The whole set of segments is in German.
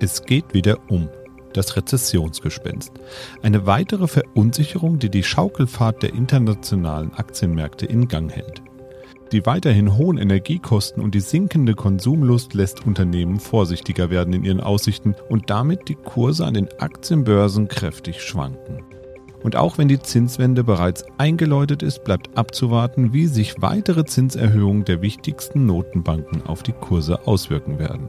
Es geht wieder um das Rezessionsgespenst. Eine weitere Verunsicherung, die die Schaukelfahrt der internationalen Aktienmärkte in Gang hält. Die weiterhin hohen Energiekosten und die sinkende Konsumlust lässt Unternehmen vorsichtiger werden in ihren Aussichten und damit die Kurse an den Aktienbörsen kräftig schwanken. Und auch wenn die Zinswende bereits eingeläutet ist, bleibt abzuwarten, wie sich weitere Zinserhöhungen der wichtigsten Notenbanken auf die Kurse auswirken werden.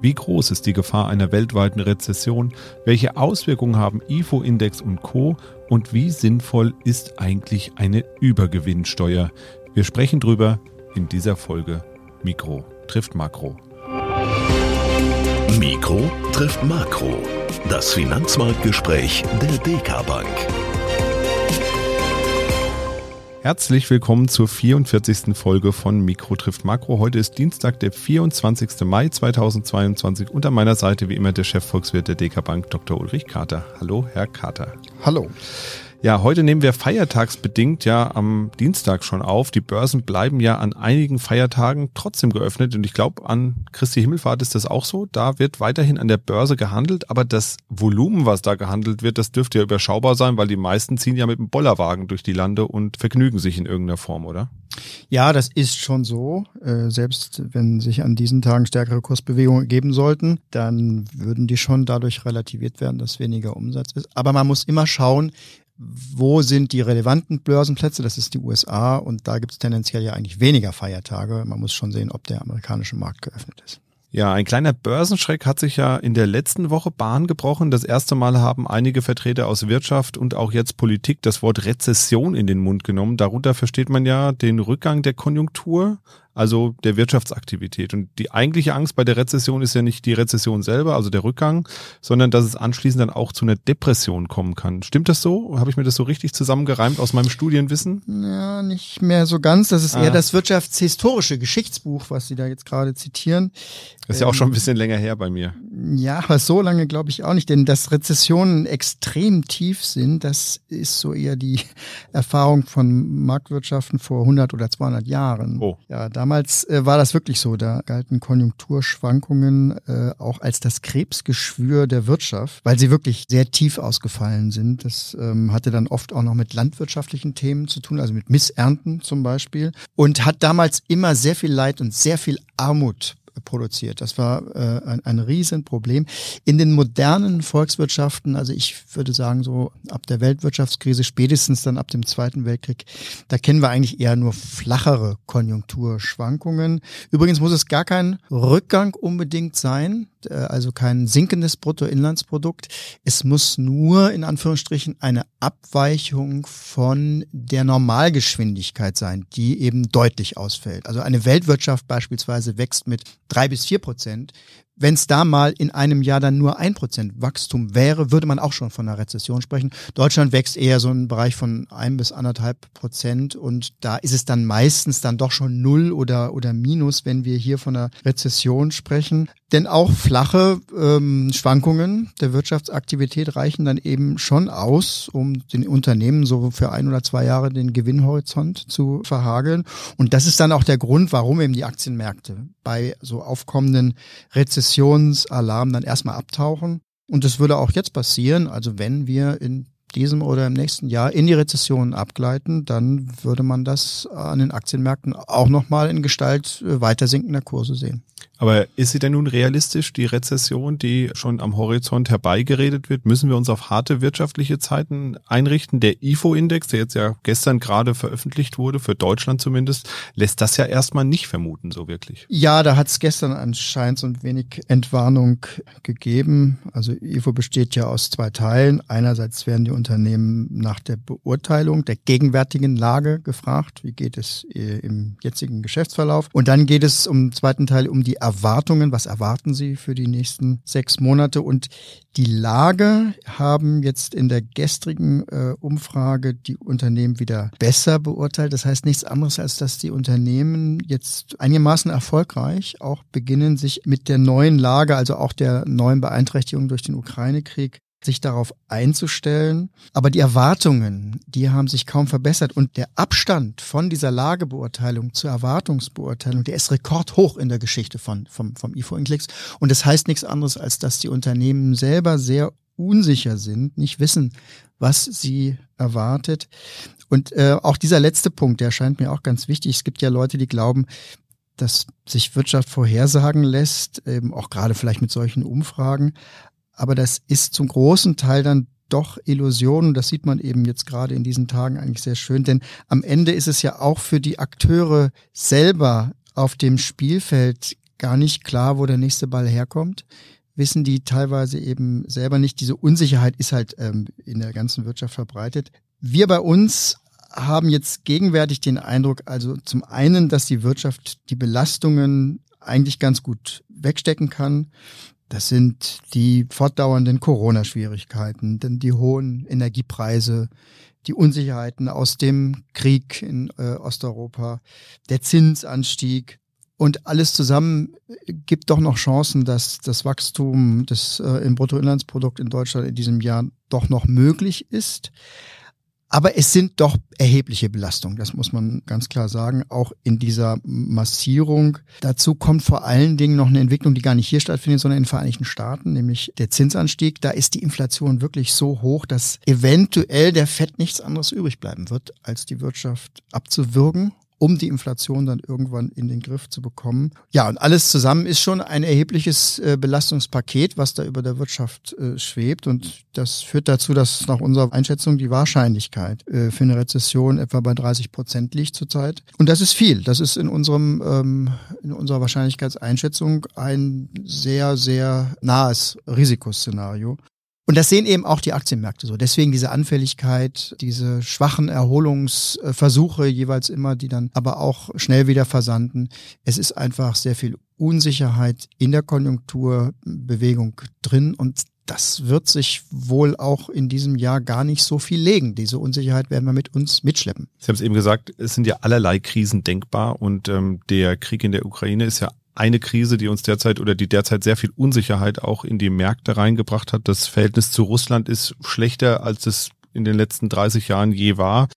Wie groß ist die Gefahr einer weltweiten Rezession? Welche Auswirkungen haben IFO-Index und Co? Und wie sinnvoll ist eigentlich eine Übergewinnsteuer? Wir sprechen drüber in dieser Folge Mikro trifft Makro. Mikro trifft Makro. Das Finanzmarktgespräch der DK Bank. Herzlich willkommen zur 44. Folge von Mikro trifft Makro. Heute ist Dienstag, der 24. Mai 2022 und an meiner Seite wie immer der Chefvolkswirt der DK Bank, Dr. Ulrich Kater. Hallo, Herr Kater. Hallo. Ja, heute nehmen wir feiertagsbedingt ja am Dienstag schon auf. Die Börsen bleiben ja an einigen Feiertagen trotzdem geöffnet und ich glaube, an Christi Himmelfahrt ist das auch so. Da wird weiterhin an der Börse gehandelt, aber das Volumen, was da gehandelt wird, das dürfte ja überschaubar sein, weil die meisten ziehen ja mit dem Bollerwagen durch die Lande und vergnügen sich in irgendeiner Form, oder? Ja, das ist schon so. Äh, selbst wenn sich an diesen Tagen stärkere Kursbewegungen geben sollten, dann würden die schon dadurch relativiert werden, dass weniger Umsatz ist. Aber man muss immer schauen, wo sind die relevanten Börsenplätze? Das ist die USA und da gibt es tendenziell ja eigentlich weniger Feiertage. Man muss schon sehen, ob der amerikanische Markt geöffnet ist. Ja, ein kleiner Börsenschreck hat sich ja in der letzten Woche Bahn gebrochen. Das erste Mal haben einige Vertreter aus Wirtschaft und auch jetzt Politik das Wort Rezession in den Mund genommen. Darunter versteht man ja den Rückgang der Konjunktur, also der Wirtschaftsaktivität. Und die eigentliche Angst bei der Rezession ist ja nicht die Rezession selber, also der Rückgang, sondern dass es anschließend dann auch zu einer Depression kommen kann. Stimmt das so? Habe ich mir das so richtig zusammengereimt aus meinem Studienwissen? Ja, nicht mehr so ganz. Das ist ah. eher das wirtschaftshistorische Geschichtsbuch, was Sie da jetzt gerade zitieren. Das ist ja auch schon ein bisschen länger her bei mir. Ja, aber so lange glaube ich auch nicht, denn dass Rezessionen extrem tief sind, das ist so eher die Erfahrung von Marktwirtschaften vor 100 oder 200 Jahren. Oh. Ja, da Damals äh, war das wirklich so. Da galten Konjunkturschwankungen äh, auch als das Krebsgeschwür der Wirtschaft, weil sie wirklich sehr tief ausgefallen sind. Das ähm, hatte dann oft auch noch mit landwirtschaftlichen Themen zu tun, also mit Missernten zum Beispiel. Und hat damals immer sehr viel Leid und sehr viel Armut produziert. Das war äh, ein, ein Riesenproblem. In den modernen Volkswirtschaften, also ich würde sagen so ab der Weltwirtschaftskrise, spätestens dann ab dem Zweiten Weltkrieg, da kennen wir eigentlich eher nur flachere Konjunkturschwankungen. Übrigens muss es gar kein Rückgang unbedingt sein, äh, also kein sinkendes Bruttoinlandsprodukt. Es muss nur in Anführungsstrichen eine Abweichung von der Normalgeschwindigkeit sein, die eben deutlich ausfällt. Also eine Weltwirtschaft beispielsweise wächst mit drei bis vier Prozent. Wenn es da mal in einem Jahr dann nur ein Prozent Wachstum wäre, würde man auch schon von einer Rezession sprechen. Deutschland wächst eher so im Bereich von ein bis anderthalb Prozent und da ist es dann meistens dann doch schon null oder, oder minus, wenn wir hier von einer Rezession sprechen. Denn auch flache ähm, Schwankungen der Wirtschaftsaktivität reichen dann eben schon aus, um den Unternehmen so für ein oder zwei Jahre den Gewinnhorizont zu verhageln. Und das ist dann auch der Grund, warum eben die Aktienmärkte bei so aufkommenden Rezessionsalarmen dann erstmal abtauchen. Und das würde auch jetzt passieren. Also wenn wir in diesem oder im nächsten Jahr in die Rezession abgleiten, dann würde man das an den Aktienmärkten auch nochmal in Gestalt äh, weiter sinkender Kurse sehen. Aber ist sie denn nun realistisch, die Rezession, die schon am Horizont herbeigeredet wird? Müssen wir uns auf harte wirtschaftliche Zeiten einrichten? Der IFO-Index, der jetzt ja gestern gerade veröffentlicht wurde, für Deutschland zumindest, lässt das ja erstmal nicht vermuten, so wirklich. Ja, da hat es gestern anscheinend so ein wenig Entwarnung gegeben. Also IFO besteht ja aus zwei Teilen. Einerseits werden die Unternehmen nach der Beurteilung der gegenwärtigen Lage gefragt. Wie geht es äh, im jetzigen Geschäftsverlauf? Und dann geht es um zweiten Teil um die Erwartungen, was erwarten Sie für die nächsten sechs Monate? Und die Lage haben jetzt in der gestrigen äh, Umfrage die Unternehmen wieder besser beurteilt. Das heißt nichts anderes, als dass die Unternehmen jetzt einigermaßen erfolgreich auch beginnen, sich mit der neuen Lage, also auch der neuen Beeinträchtigung durch den Ukraine-Krieg sich darauf einzustellen. Aber die Erwartungen, die haben sich kaum verbessert. Und der Abstand von dieser Lagebeurteilung zur Erwartungsbeurteilung, der ist rekordhoch in der Geschichte von, vom, vom IFO Inclix. Und das heißt nichts anderes, als dass die Unternehmen selber sehr unsicher sind, nicht wissen, was sie erwartet. Und äh, auch dieser letzte Punkt, der scheint mir auch ganz wichtig. Es gibt ja Leute, die glauben, dass sich Wirtschaft vorhersagen lässt, eben auch gerade vielleicht mit solchen Umfragen. Aber das ist zum großen Teil dann doch Illusion. Das sieht man eben jetzt gerade in diesen Tagen eigentlich sehr schön. Denn am Ende ist es ja auch für die Akteure selber auf dem Spielfeld gar nicht klar, wo der nächste Ball herkommt. Wissen die teilweise eben selber nicht. Diese Unsicherheit ist halt ähm, in der ganzen Wirtschaft verbreitet. Wir bei uns haben jetzt gegenwärtig den Eindruck, also zum einen, dass die Wirtschaft die Belastungen eigentlich ganz gut wegstecken kann. Das sind die fortdauernden Corona-Schwierigkeiten, denn die hohen Energiepreise, die Unsicherheiten aus dem Krieg in äh, Osteuropa, der Zinsanstieg und alles zusammen gibt doch noch Chancen, dass das Wachstum des äh, im Bruttoinlandsprodukt in Deutschland in diesem Jahr doch noch möglich ist. Aber es sind doch erhebliche Belastungen, das muss man ganz klar sagen, auch in dieser Massierung. Dazu kommt vor allen Dingen noch eine Entwicklung, die gar nicht hier stattfindet, sondern in den Vereinigten Staaten, nämlich der Zinsanstieg. Da ist die Inflation wirklich so hoch, dass eventuell der Fett nichts anderes übrig bleiben wird, als die Wirtschaft abzuwürgen um die Inflation dann irgendwann in den Griff zu bekommen. Ja, und alles zusammen ist schon ein erhebliches äh, Belastungspaket, was da über der Wirtschaft äh, schwebt. Und das führt dazu, dass nach unserer Einschätzung die Wahrscheinlichkeit äh, für eine Rezession etwa bei 30 Prozent liegt zurzeit. Und das ist viel. Das ist in unserem ähm, in unserer Wahrscheinlichkeitseinschätzung ein sehr, sehr nahes Risikoszenario. Und das sehen eben auch die Aktienmärkte so. Deswegen diese Anfälligkeit, diese schwachen Erholungsversuche jeweils immer, die dann aber auch schnell wieder versanden. Es ist einfach sehr viel Unsicherheit in der Konjunkturbewegung drin und das wird sich wohl auch in diesem Jahr gar nicht so viel legen. Diese Unsicherheit werden wir mit uns mitschleppen. Sie haben es eben gesagt, es sind ja allerlei Krisen denkbar und ähm, der Krieg in der Ukraine ist ja eine Krise, die uns derzeit oder die derzeit sehr viel Unsicherheit auch in die Märkte reingebracht hat. Das Verhältnis zu Russland ist schlechter, als es in den letzten 30 Jahren je war.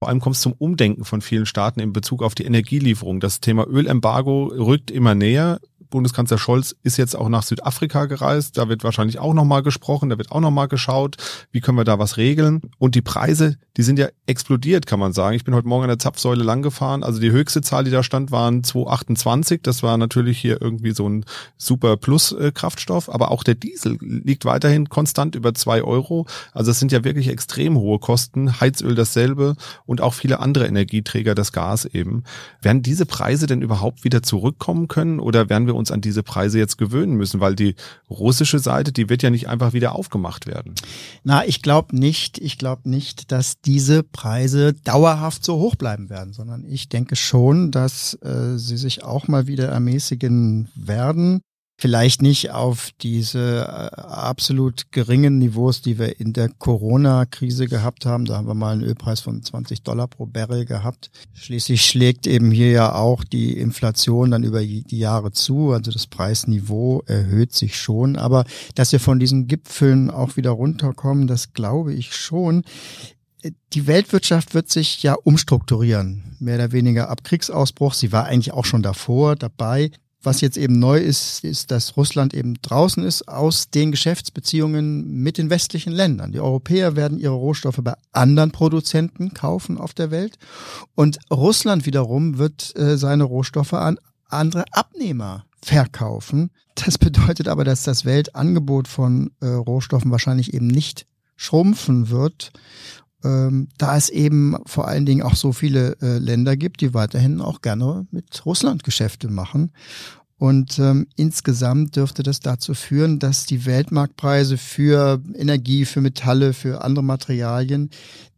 Vor allem kommt es zum Umdenken von vielen Staaten in Bezug auf die Energielieferung. Das Thema Ölembargo rückt immer näher. Bundeskanzler Scholz ist jetzt auch nach Südafrika gereist. Da wird wahrscheinlich auch nochmal gesprochen, da wird auch nochmal geschaut, wie können wir da was regeln. Und die Preise, die sind ja explodiert, kann man sagen. Ich bin heute Morgen an der Zapfsäule lang gefahren. Also die höchste Zahl, die da stand, waren 228. Das war natürlich hier irgendwie so ein super Plus-Kraftstoff. Aber auch der Diesel liegt weiterhin konstant über zwei Euro. Also es sind ja wirklich extrem hohe Kosten. Heizöl dasselbe und auch viele andere Energieträger, das Gas eben. Werden diese Preise denn überhaupt wieder zurückkommen können oder werden wir uns uns an diese Preise jetzt gewöhnen müssen, weil die russische Seite, die wird ja nicht einfach wieder aufgemacht werden. Na, ich glaube nicht, ich glaube nicht, dass diese Preise dauerhaft so hoch bleiben werden, sondern ich denke schon, dass äh, sie sich auch mal wieder ermäßigen werden. Vielleicht nicht auf diese äh, absolut geringen Niveaus, die wir in der Corona-Krise gehabt haben. Da haben wir mal einen Ölpreis von 20 Dollar pro Barrel gehabt. Schließlich schlägt eben hier ja auch die Inflation dann über die Jahre zu. Also das Preisniveau erhöht sich schon. Aber dass wir von diesen Gipfeln auch wieder runterkommen, das glaube ich schon die Weltwirtschaft wird sich ja umstrukturieren, mehr oder weniger ab Kriegsausbruch. Sie war eigentlich auch schon davor dabei. Was jetzt eben neu ist, ist, dass Russland eben draußen ist aus den Geschäftsbeziehungen mit den westlichen Ländern. Die Europäer werden ihre Rohstoffe bei anderen Produzenten kaufen auf der Welt und Russland wiederum wird äh, seine Rohstoffe an andere Abnehmer verkaufen. Das bedeutet aber, dass das Weltangebot von äh, Rohstoffen wahrscheinlich eben nicht schrumpfen wird ähm, da es eben vor allen Dingen auch so viele äh, Länder gibt, die weiterhin auch gerne mit Russland Geschäfte machen. Und ähm, insgesamt dürfte das dazu führen, dass die Weltmarktpreise für Energie, für Metalle, für andere Materialien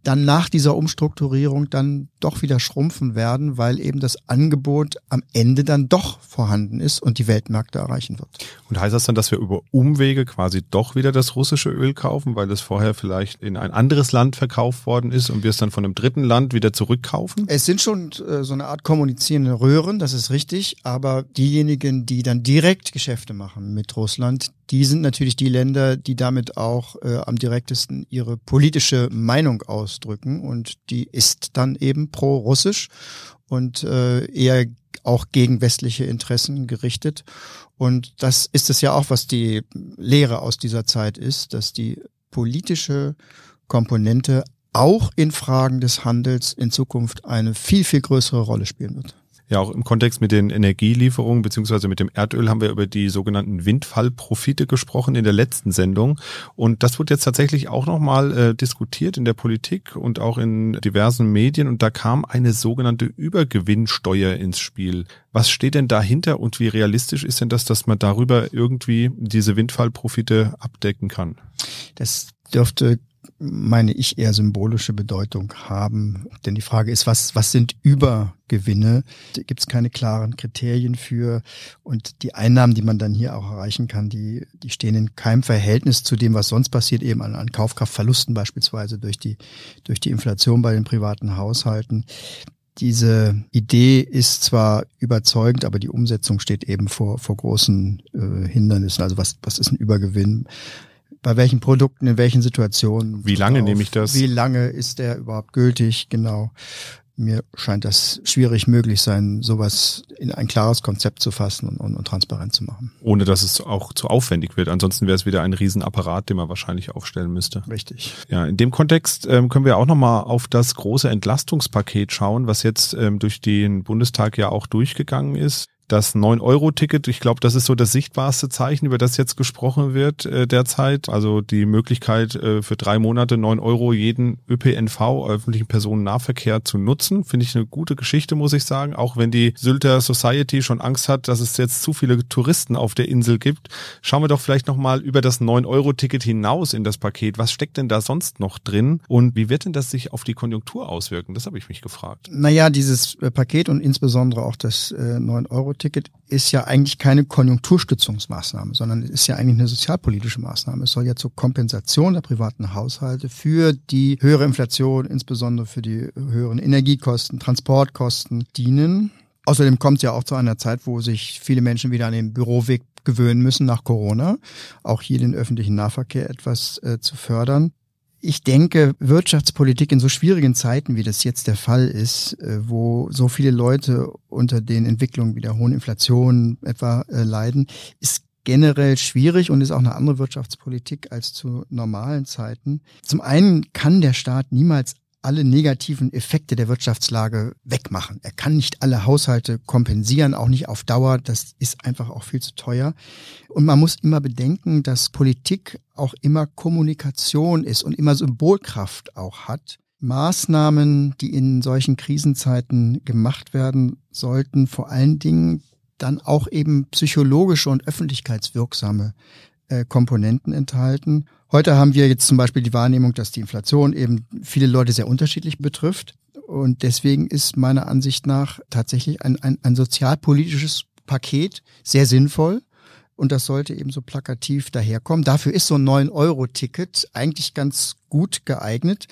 dann nach dieser Umstrukturierung dann doch wieder schrumpfen werden, weil eben das Angebot am Ende dann doch vorhanden ist und die Weltmärkte erreichen wird. Und heißt das dann, dass wir über Umwege quasi doch wieder das russische Öl kaufen, weil es vorher vielleicht in ein anderes Land verkauft worden ist und wir es dann von einem dritten Land wieder zurückkaufen? Es sind schon äh, so eine Art kommunizierende Röhren, das ist richtig, aber diejenigen, die dann direkt Geschäfte machen mit Russland, die sind natürlich die Länder, die damit auch äh, am direktesten ihre politische Meinung ausdrücken und die ist dann eben pro-russisch und äh, eher auch gegen westliche Interessen gerichtet. Und das ist es ja auch, was die Lehre aus dieser Zeit ist, dass die politische Komponente auch in Fragen des Handels in Zukunft eine viel, viel größere Rolle spielen wird. Ja, auch im Kontext mit den Energielieferungen beziehungsweise mit dem Erdöl haben wir über die sogenannten Windfallprofite gesprochen in der letzten Sendung. Und das wird jetzt tatsächlich auch nochmal äh, diskutiert in der Politik und auch in diversen Medien. Und da kam eine sogenannte Übergewinnsteuer ins Spiel. Was steht denn dahinter und wie realistisch ist denn das, dass man darüber irgendwie diese Windfallprofite abdecken kann? Das dürfte meine ich, eher symbolische Bedeutung haben. Denn die Frage ist, was, was sind Übergewinne? Da gibt es keine klaren Kriterien für. Und die Einnahmen, die man dann hier auch erreichen kann, die, die stehen in keinem Verhältnis zu dem, was sonst passiert, eben an, an Kaufkraftverlusten beispielsweise durch die, durch die Inflation bei den privaten Haushalten. Diese Idee ist zwar überzeugend, aber die Umsetzung steht eben vor, vor großen äh, Hindernissen. Also was, was ist ein Übergewinn? Bei welchen Produkten, in welchen Situationen. Wie lange nehme ich das? Wie lange ist der überhaupt gültig? Genau. Mir scheint das schwierig möglich sein, sowas in ein klares Konzept zu fassen und, und, und transparent zu machen. Ohne dass es auch zu aufwendig wird. Ansonsten wäre es wieder ein Riesenapparat, den man wahrscheinlich aufstellen müsste. Richtig. Ja, in dem Kontext ähm, können wir auch nochmal auf das große Entlastungspaket schauen, was jetzt ähm, durch den Bundestag ja auch durchgegangen ist das 9-Euro-Ticket, ich glaube, das ist so das sichtbarste Zeichen, über das jetzt gesprochen wird äh, derzeit. Also die Möglichkeit äh, für drei Monate 9 Euro jeden ÖPNV, öffentlichen Personennahverkehr zu nutzen. Finde ich eine gute Geschichte, muss ich sagen. Auch wenn die Sylter Society schon Angst hat, dass es jetzt zu viele Touristen auf der Insel gibt. Schauen wir doch vielleicht nochmal über das 9-Euro-Ticket hinaus in das Paket. Was steckt denn da sonst noch drin? Und wie wird denn das sich auf die Konjunktur auswirken? Das habe ich mich gefragt. Naja, dieses äh, Paket und insbesondere auch das äh, 9-Euro Euro-Ticket ist ja eigentlich keine Konjunkturstützungsmaßnahme, sondern ist ja eigentlich eine sozialpolitische Maßnahme. Es soll ja zur Kompensation der privaten Haushalte für die höhere Inflation, insbesondere für die höheren Energiekosten, Transportkosten dienen. Außerdem kommt es ja auch zu einer Zeit, wo sich viele Menschen wieder an den Büroweg gewöhnen müssen nach Corona, auch hier den öffentlichen Nahverkehr etwas äh, zu fördern ich denke, Wirtschaftspolitik in so schwierigen Zeiten, wie das jetzt der Fall ist, äh, wo so viele Leute unter den Entwicklungen wie der hohen Inflation etwa äh, leiden, ist generell schwierig und ist auch eine andere Wirtschaftspolitik als zu normalen Zeiten. Zum einen kann der Staat niemals alle negativen Effekte der Wirtschaftslage wegmachen. Er kann nicht alle Haushalte kompensieren, auch nicht auf Dauer. Das ist einfach auch viel zu teuer. Und man muss immer bedenken, dass Politik auch immer Kommunikation ist und immer Symbolkraft auch hat. Maßnahmen, die in solchen Krisenzeiten gemacht werden sollten, vor allen Dingen dann auch eben psychologische und öffentlichkeitswirksame äh, Komponenten enthalten. Heute haben wir jetzt zum Beispiel die Wahrnehmung, dass die Inflation eben viele Leute sehr unterschiedlich betrifft. Und deswegen ist meiner Ansicht nach tatsächlich ein, ein, ein sozialpolitisches Paket sehr sinnvoll. Und das sollte eben so plakativ daherkommen. Dafür ist so ein 9-Euro-Ticket eigentlich ganz gut geeignet.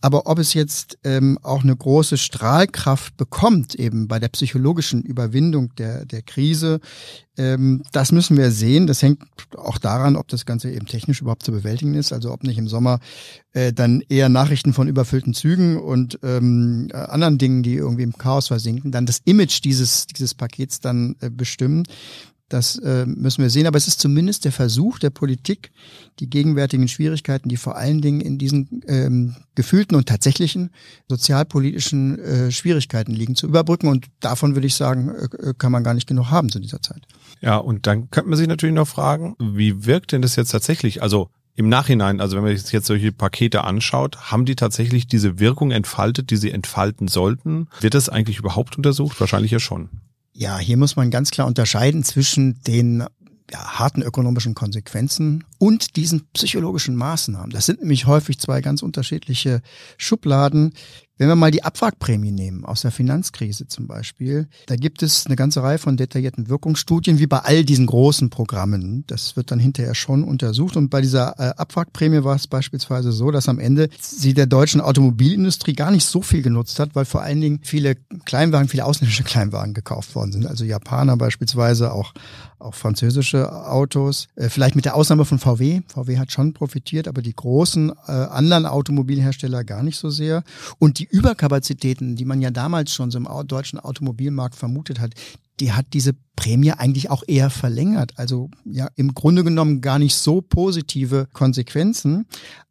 Aber ob es jetzt ähm, auch eine große Strahlkraft bekommt, eben bei der psychologischen Überwindung der, der Krise, ähm, das müssen wir sehen. Das hängt auch daran, ob das Ganze eben technisch überhaupt zu bewältigen ist. Also ob nicht im Sommer äh, dann eher Nachrichten von überfüllten Zügen und ähm, anderen Dingen, die irgendwie im Chaos versinken, dann das Image dieses, dieses Pakets dann äh, bestimmen. Das äh, müssen wir sehen. Aber es ist zumindest der Versuch der Politik, die gegenwärtigen Schwierigkeiten, die vor allen Dingen in diesen ähm, gefühlten und tatsächlichen sozialpolitischen äh, Schwierigkeiten liegen, zu überbrücken. Und davon würde ich sagen, äh, kann man gar nicht genug haben zu dieser Zeit. Ja, und dann könnte man sich natürlich noch fragen, wie wirkt denn das jetzt tatsächlich? Also im Nachhinein, also wenn man sich jetzt solche Pakete anschaut, haben die tatsächlich diese Wirkung entfaltet, die sie entfalten sollten? Wird das eigentlich überhaupt untersucht? Wahrscheinlich ja schon. Ja, hier muss man ganz klar unterscheiden zwischen den ja, harten ökonomischen Konsequenzen und diesen psychologischen Maßnahmen. Das sind nämlich häufig zwei ganz unterschiedliche Schubladen. Wenn wir mal die Abwrackprämie nehmen, aus der Finanzkrise zum Beispiel, da gibt es eine ganze Reihe von detaillierten Wirkungsstudien, wie bei all diesen großen Programmen. Das wird dann hinterher schon untersucht. Und bei dieser äh, Abwrackprämie war es beispielsweise so, dass am Ende sie der deutschen Automobilindustrie gar nicht so viel genutzt hat, weil vor allen Dingen viele Kleinwagen, viele ausländische Kleinwagen gekauft worden sind. Also Japaner beispielsweise, auch, auch französische Autos. Äh, vielleicht mit der Ausnahme von VW. VW hat schon profitiert, aber die großen äh, anderen Automobilhersteller gar nicht so sehr. Und die Überkapazitäten, die man ja damals schon so im deutschen Automobilmarkt vermutet hat, die hat diese Prämie eigentlich auch eher verlängert. Also ja, im Grunde genommen gar nicht so positive Konsequenzen.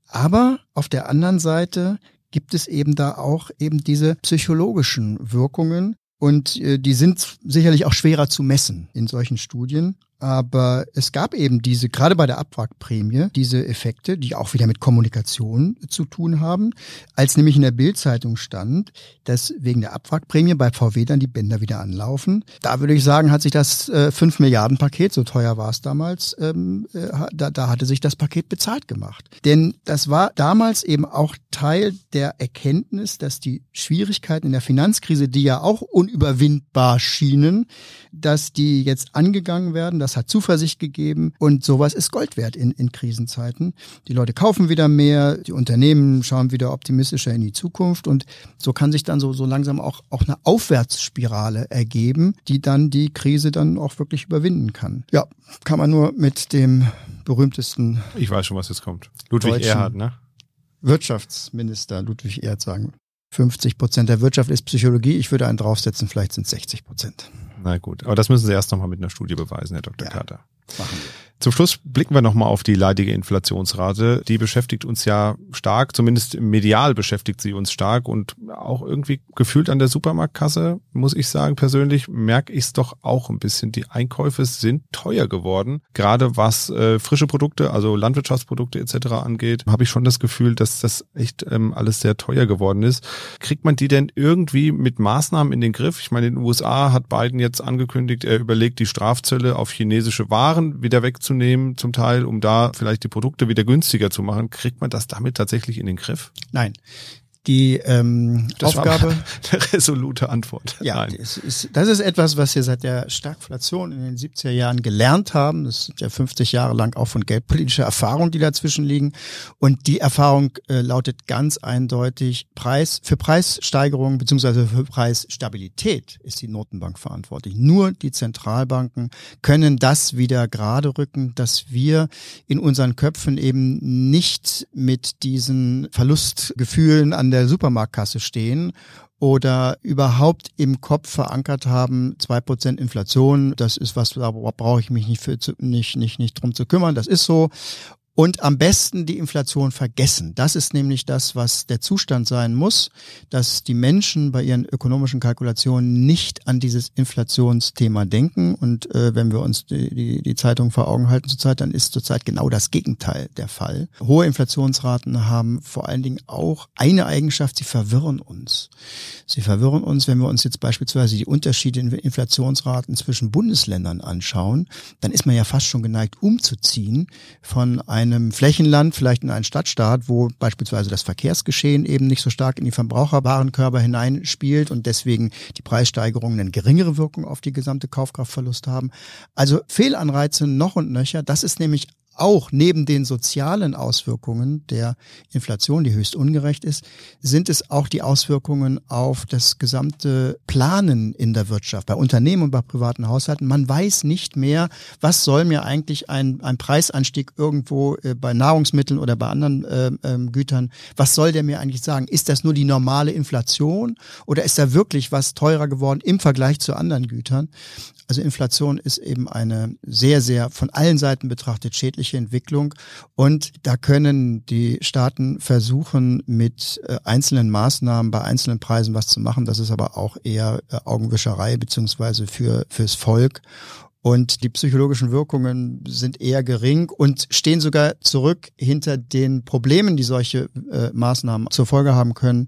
Aber auf der anderen Seite gibt es eben da auch eben diese psychologischen Wirkungen. Und äh, die sind sicherlich auch schwerer zu messen in solchen Studien. Aber es gab eben diese, gerade bei der Abwrackprämie, diese Effekte, die auch wieder mit Kommunikation zu tun haben. Als nämlich in der Bildzeitung stand, dass wegen der Abwrackprämie bei VW dann die Bänder wieder anlaufen. Da würde ich sagen, hat sich das äh, 5 Milliarden Paket, so teuer war es damals, ähm, äh, da, da hatte sich das Paket bezahlt gemacht. Denn das war damals eben auch Teil der Erkenntnis, dass die Schwierigkeiten in der Finanzkrise, die ja auch unüberwindbar schienen, dass die jetzt angegangen werden, das hat Zuversicht gegeben und sowas ist Gold wert in, in Krisenzeiten. Die Leute kaufen wieder mehr, die Unternehmen schauen wieder optimistischer in die Zukunft und so kann sich dann so, so langsam auch, auch eine Aufwärtsspirale ergeben, die dann die Krise dann auch wirklich überwinden kann. Ja, kann man nur mit dem berühmtesten. Ich weiß schon, was jetzt kommt. Ludwig Erhard, ne? Wirtschaftsminister Ludwig Erhard sagen. 50 Prozent der Wirtschaft ist Psychologie. Ich würde einen draufsetzen, vielleicht sind es 60 Prozent. Na gut, aber das müssen Sie erst nochmal mit einer Studie beweisen, Herr Dr. Ja, Carter. Machen wir. Zum Schluss blicken wir nochmal auf die leidige Inflationsrate. Die beschäftigt uns ja stark, zumindest medial beschäftigt sie uns stark und auch irgendwie gefühlt an der Supermarktkasse, muss ich sagen, persönlich merke ich es doch auch ein bisschen. Die Einkäufe sind teuer geworden. Gerade was äh, frische Produkte, also Landwirtschaftsprodukte etc. angeht, habe ich schon das Gefühl, dass das echt ähm, alles sehr teuer geworden ist. Kriegt man die denn irgendwie mit Maßnahmen in den Griff? Ich meine, in den USA hat Biden jetzt angekündigt, er überlegt, die Strafzölle auf chinesische Waren wieder wegzunehmen wegzunehmen zum Teil, um da vielleicht die Produkte wieder günstiger zu machen. Kriegt man das damit tatsächlich in den Griff? Nein. Die ähm, das Aufgabe. Eine resolute Antwort. Ja, das ist, das ist etwas, was wir seit der Stagflation in den 70er Jahren gelernt haben. Das sind ja 50 Jahre lang auch von geldpolitischer Erfahrung, die dazwischen liegen. Und die Erfahrung äh, lautet ganz eindeutig, Preis für Preissteigerungen beziehungsweise für Preisstabilität ist die Notenbank verantwortlich. Nur die Zentralbanken können das wieder gerade rücken, dass wir in unseren Köpfen eben nicht mit diesen Verlustgefühlen an der der Supermarktkasse stehen oder überhaupt im Kopf verankert haben, zwei Prozent Inflation, das ist was, da brauche ich mich nicht, für, nicht, nicht, nicht drum zu kümmern, das ist so und am besten die Inflation vergessen. Das ist nämlich das, was der Zustand sein muss, dass die Menschen bei ihren ökonomischen Kalkulationen nicht an dieses Inflationsthema denken. Und äh, wenn wir uns die, die, die Zeitung vor Augen halten zurzeit, dann ist zurzeit genau das Gegenteil der Fall. Hohe Inflationsraten haben vor allen Dingen auch eine Eigenschaft, sie verwirren uns. Sie verwirren uns, wenn wir uns jetzt beispielsweise die Unterschiede in Inflationsraten zwischen Bundesländern anschauen, dann ist man ja fast schon geneigt umzuziehen von einem einem Flächenland, vielleicht in einen Stadtstaat, wo beispielsweise das Verkehrsgeschehen eben nicht so stark in die Verbraucherwarenkörper hineinspielt und deswegen die Preissteigerungen eine geringere Wirkung auf die gesamte Kaufkraftverlust haben. Also Fehlanreize noch und nöcher. Das ist nämlich auch neben den sozialen Auswirkungen der Inflation, die höchst ungerecht ist, sind es auch die Auswirkungen auf das gesamte Planen in der Wirtschaft, bei Unternehmen und bei privaten Haushalten. Man weiß nicht mehr, was soll mir eigentlich ein, ein Preisanstieg irgendwo äh, bei Nahrungsmitteln oder bei anderen äh, äh, Gütern, was soll der mir eigentlich sagen? Ist das nur die normale Inflation oder ist da wirklich was teurer geworden im Vergleich zu anderen Gütern? Also Inflation ist eben eine sehr, sehr von allen Seiten betrachtet schädliche Entwicklung. Und da können die Staaten versuchen, mit äh, einzelnen Maßnahmen bei einzelnen Preisen was zu machen. Das ist aber auch eher äh, Augenwischerei beziehungsweise für, fürs Volk. Und die psychologischen Wirkungen sind eher gering und stehen sogar zurück hinter den Problemen, die solche äh, Maßnahmen zur Folge haben können.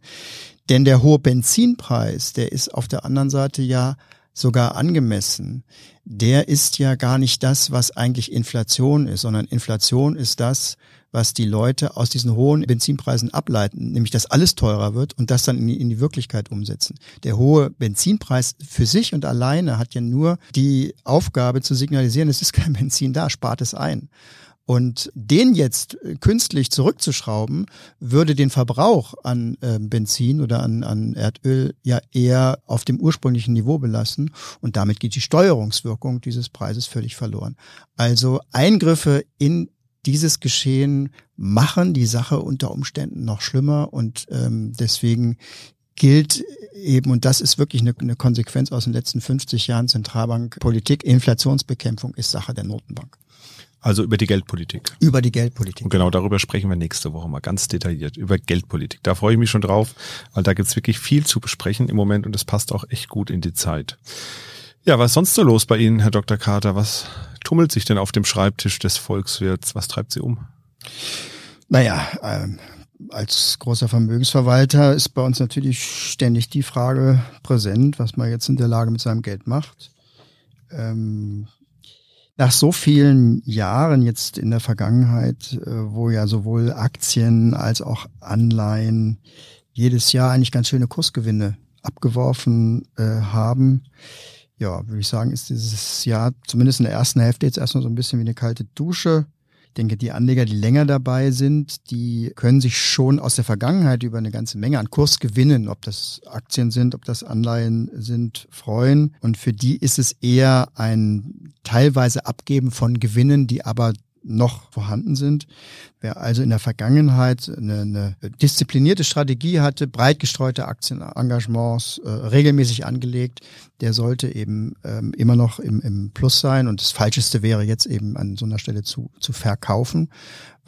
Denn der hohe Benzinpreis, der ist auf der anderen Seite ja sogar angemessen, der ist ja gar nicht das, was eigentlich Inflation ist, sondern Inflation ist das, was die Leute aus diesen hohen Benzinpreisen ableiten, nämlich dass alles teurer wird und das dann in die, in die Wirklichkeit umsetzen. Der hohe Benzinpreis für sich und alleine hat ja nur die Aufgabe zu signalisieren, es ist kein Benzin da, spart es ein. Und den jetzt künstlich zurückzuschrauben, würde den Verbrauch an äh, Benzin oder an, an Erdöl ja eher auf dem ursprünglichen Niveau belassen. Und damit geht die Steuerungswirkung dieses Preises völlig verloren. Also Eingriffe in dieses Geschehen machen die Sache unter Umständen noch schlimmer und ähm, deswegen gilt eben, und das ist wirklich eine, eine Konsequenz aus den letzten 50 Jahren Zentralbankpolitik, Inflationsbekämpfung ist Sache der Notenbank. Also über die Geldpolitik. Über die Geldpolitik. Und genau darüber sprechen wir nächste Woche mal ganz detailliert, über Geldpolitik. Da freue ich mich schon drauf, weil da gibt's wirklich viel zu besprechen im Moment und es passt auch echt gut in die Zeit. Ja, was ist sonst so los bei Ihnen, Herr Dr. Carter? Was tummelt sich denn auf dem Schreibtisch des Volkswirts? Was treibt Sie um? Naja, ähm, als großer Vermögensverwalter ist bei uns natürlich ständig die Frage präsent, was man jetzt in der Lage mit seinem Geld macht. Ähm, nach so vielen Jahren jetzt in der Vergangenheit, äh, wo ja sowohl Aktien als auch Anleihen jedes Jahr eigentlich ganz schöne Kursgewinne abgeworfen äh, haben, ja, würde ich sagen, ist dieses Jahr zumindest in der ersten Hälfte jetzt erstmal so ein bisschen wie eine kalte Dusche. Denke, die Anleger, die länger dabei sind, die können sich schon aus der Vergangenheit über eine ganze Menge an Kurs gewinnen, ob das Aktien sind, ob das Anleihen sind, freuen. Und für die ist es eher ein teilweise Abgeben von Gewinnen, die aber noch vorhanden sind. Wer also in der Vergangenheit eine, eine disziplinierte Strategie hatte, breit gestreute Aktienengagements äh, regelmäßig angelegt, der sollte eben ähm, immer noch im, im Plus sein. Und das Falscheste wäre jetzt eben an so einer Stelle zu, zu verkaufen,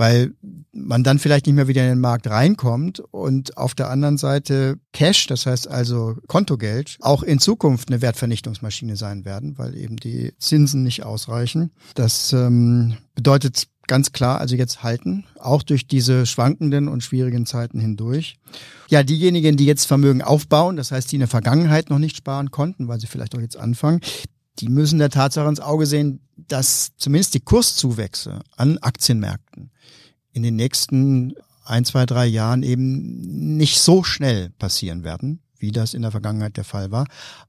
weil man dann vielleicht nicht mehr wieder in den Markt reinkommt und auf der anderen Seite Cash, das heißt also Kontogeld, auch in Zukunft eine Wertvernichtungsmaschine sein werden, weil eben die Zinsen nicht ausreichen. Das ähm, bedeutet ganz klar also jetzt halten, auch durch diese schwankenden und schwierigen Zeiten hindurch. Ja, diejenigen, die jetzt Vermögen aufbauen, das heißt, die in der Vergangenheit noch nicht sparen konnten, weil sie vielleicht auch jetzt anfangen, die müssen der Tatsache ins Auge sehen, dass zumindest die Kurszuwächse an Aktienmärkten in den nächsten ein, zwei, drei Jahren eben nicht so schnell passieren werden, wie das in der Vergangenheit der Fall war.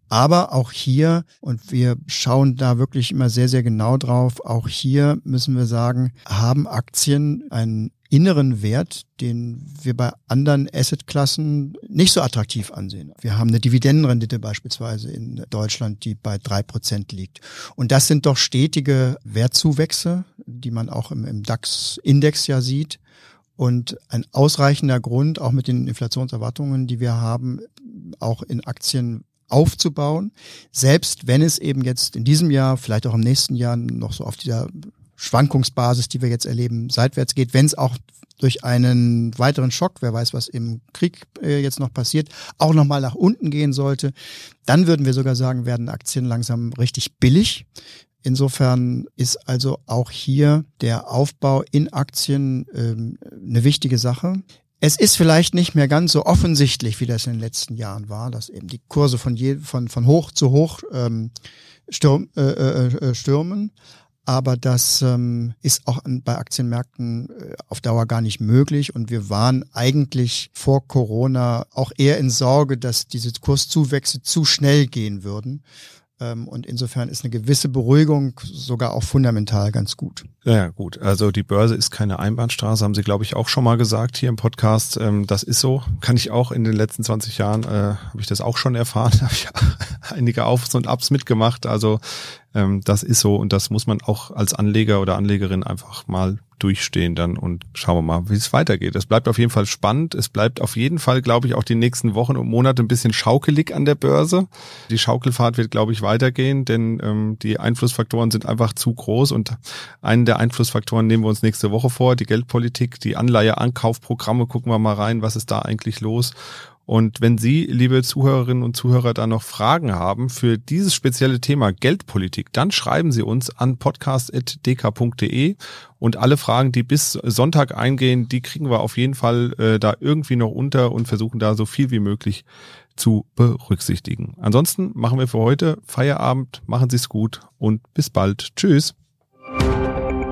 Aber auch hier, und wir schauen da wirklich immer sehr, sehr genau drauf, auch hier müssen wir sagen, haben Aktien einen inneren Wert, den wir bei anderen Assetklassen nicht so attraktiv ansehen. Wir haben eine Dividendenrendite beispielsweise in Deutschland, die bei drei Prozent liegt. Und das sind doch stetige Wertzuwächse, die man auch im, im DAX-Index ja sieht. Und ein ausreichender Grund, auch mit den Inflationserwartungen, die wir haben, auch in Aktien aufzubauen, selbst wenn es eben jetzt in diesem Jahr, vielleicht auch im nächsten Jahr noch so auf dieser Schwankungsbasis, die wir jetzt erleben, seitwärts geht, wenn es auch durch einen weiteren Schock, wer weiß, was im Krieg äh, jetzt noch passiert, auch nochmal nach unten gehen sollte, dann würden wir sogar sagen, werden Aktien langsam richtig billig. Insofern ist also auch hier der Aufbau in Aktien ähm, eine wichtige Sache. Es ist vielleicht nicht mehr ganz so offensichtlich, wie das in den letzten Jahren war, dass eben die Kurse von, je, von, von hoch zu hoch ähm, stürm, äh, äh, äh stürmen. Aber das ähm, ist auch bei Aktienmärkten äh, auf Dauer gar nicht möglich. Und wir waren eigentlich vor Corona auch eher in Sorge, dass diese Kurszuwächse zu schnell gehen würden. Ähm, und insofern ist eine gewisse Beruhigung sogar auch fundamental ganz gut. Ja, gut. Also die Börse ist keine Einbahnstraße, haben Sie, glaube ich, auch schon mal gesagt hier im Podcast. Ähm, das ist so. Kann ich auch in den letzten 20 Jahren, äh, habe ich das auch schon erfahren. habe ich einige Aufs und Abs mitgemacht. Also ähm, das ist so und das muss man auch als Anleger oder Anlegerin einfach mal durchstehen dann und schauen wir mal, wie es weitergeht. Es bleibt auf jeden Fall spannend. Es bleibt auf jeden Fall, glaube ich, auch die nächsten Wochen und Monate ein bisschen schaukelig an der Börse. Die Schaukelfahrt wird, glaube ich, weitergehen, denn ähm, die Einflussfaktoren sind einfach zu groß und einen der Einflussfaktoren nehmen wir uns nächste Woche vor, die Geldpolitik, die Anleiheankaufprogramme, gucken wir mal rein, was ist da eigentlich los und wenn Sie, liebe Zuhörerinnen und Zuhörer, da noch Fragen haben für dieses spezielle Thema Geldpolitik, dann schreiben Sie uns an podcast.dk.de und alle Fragen, die bis Sonntag eingehen, die kriegen wir auf jeden Fall äh, da irgendwie noch unter und versuchen da so viel wie möglich zu berücksichtigen. Ansonsten machen wir für heute Feierabend, machen Sie es gut und bis bald. Tschüss.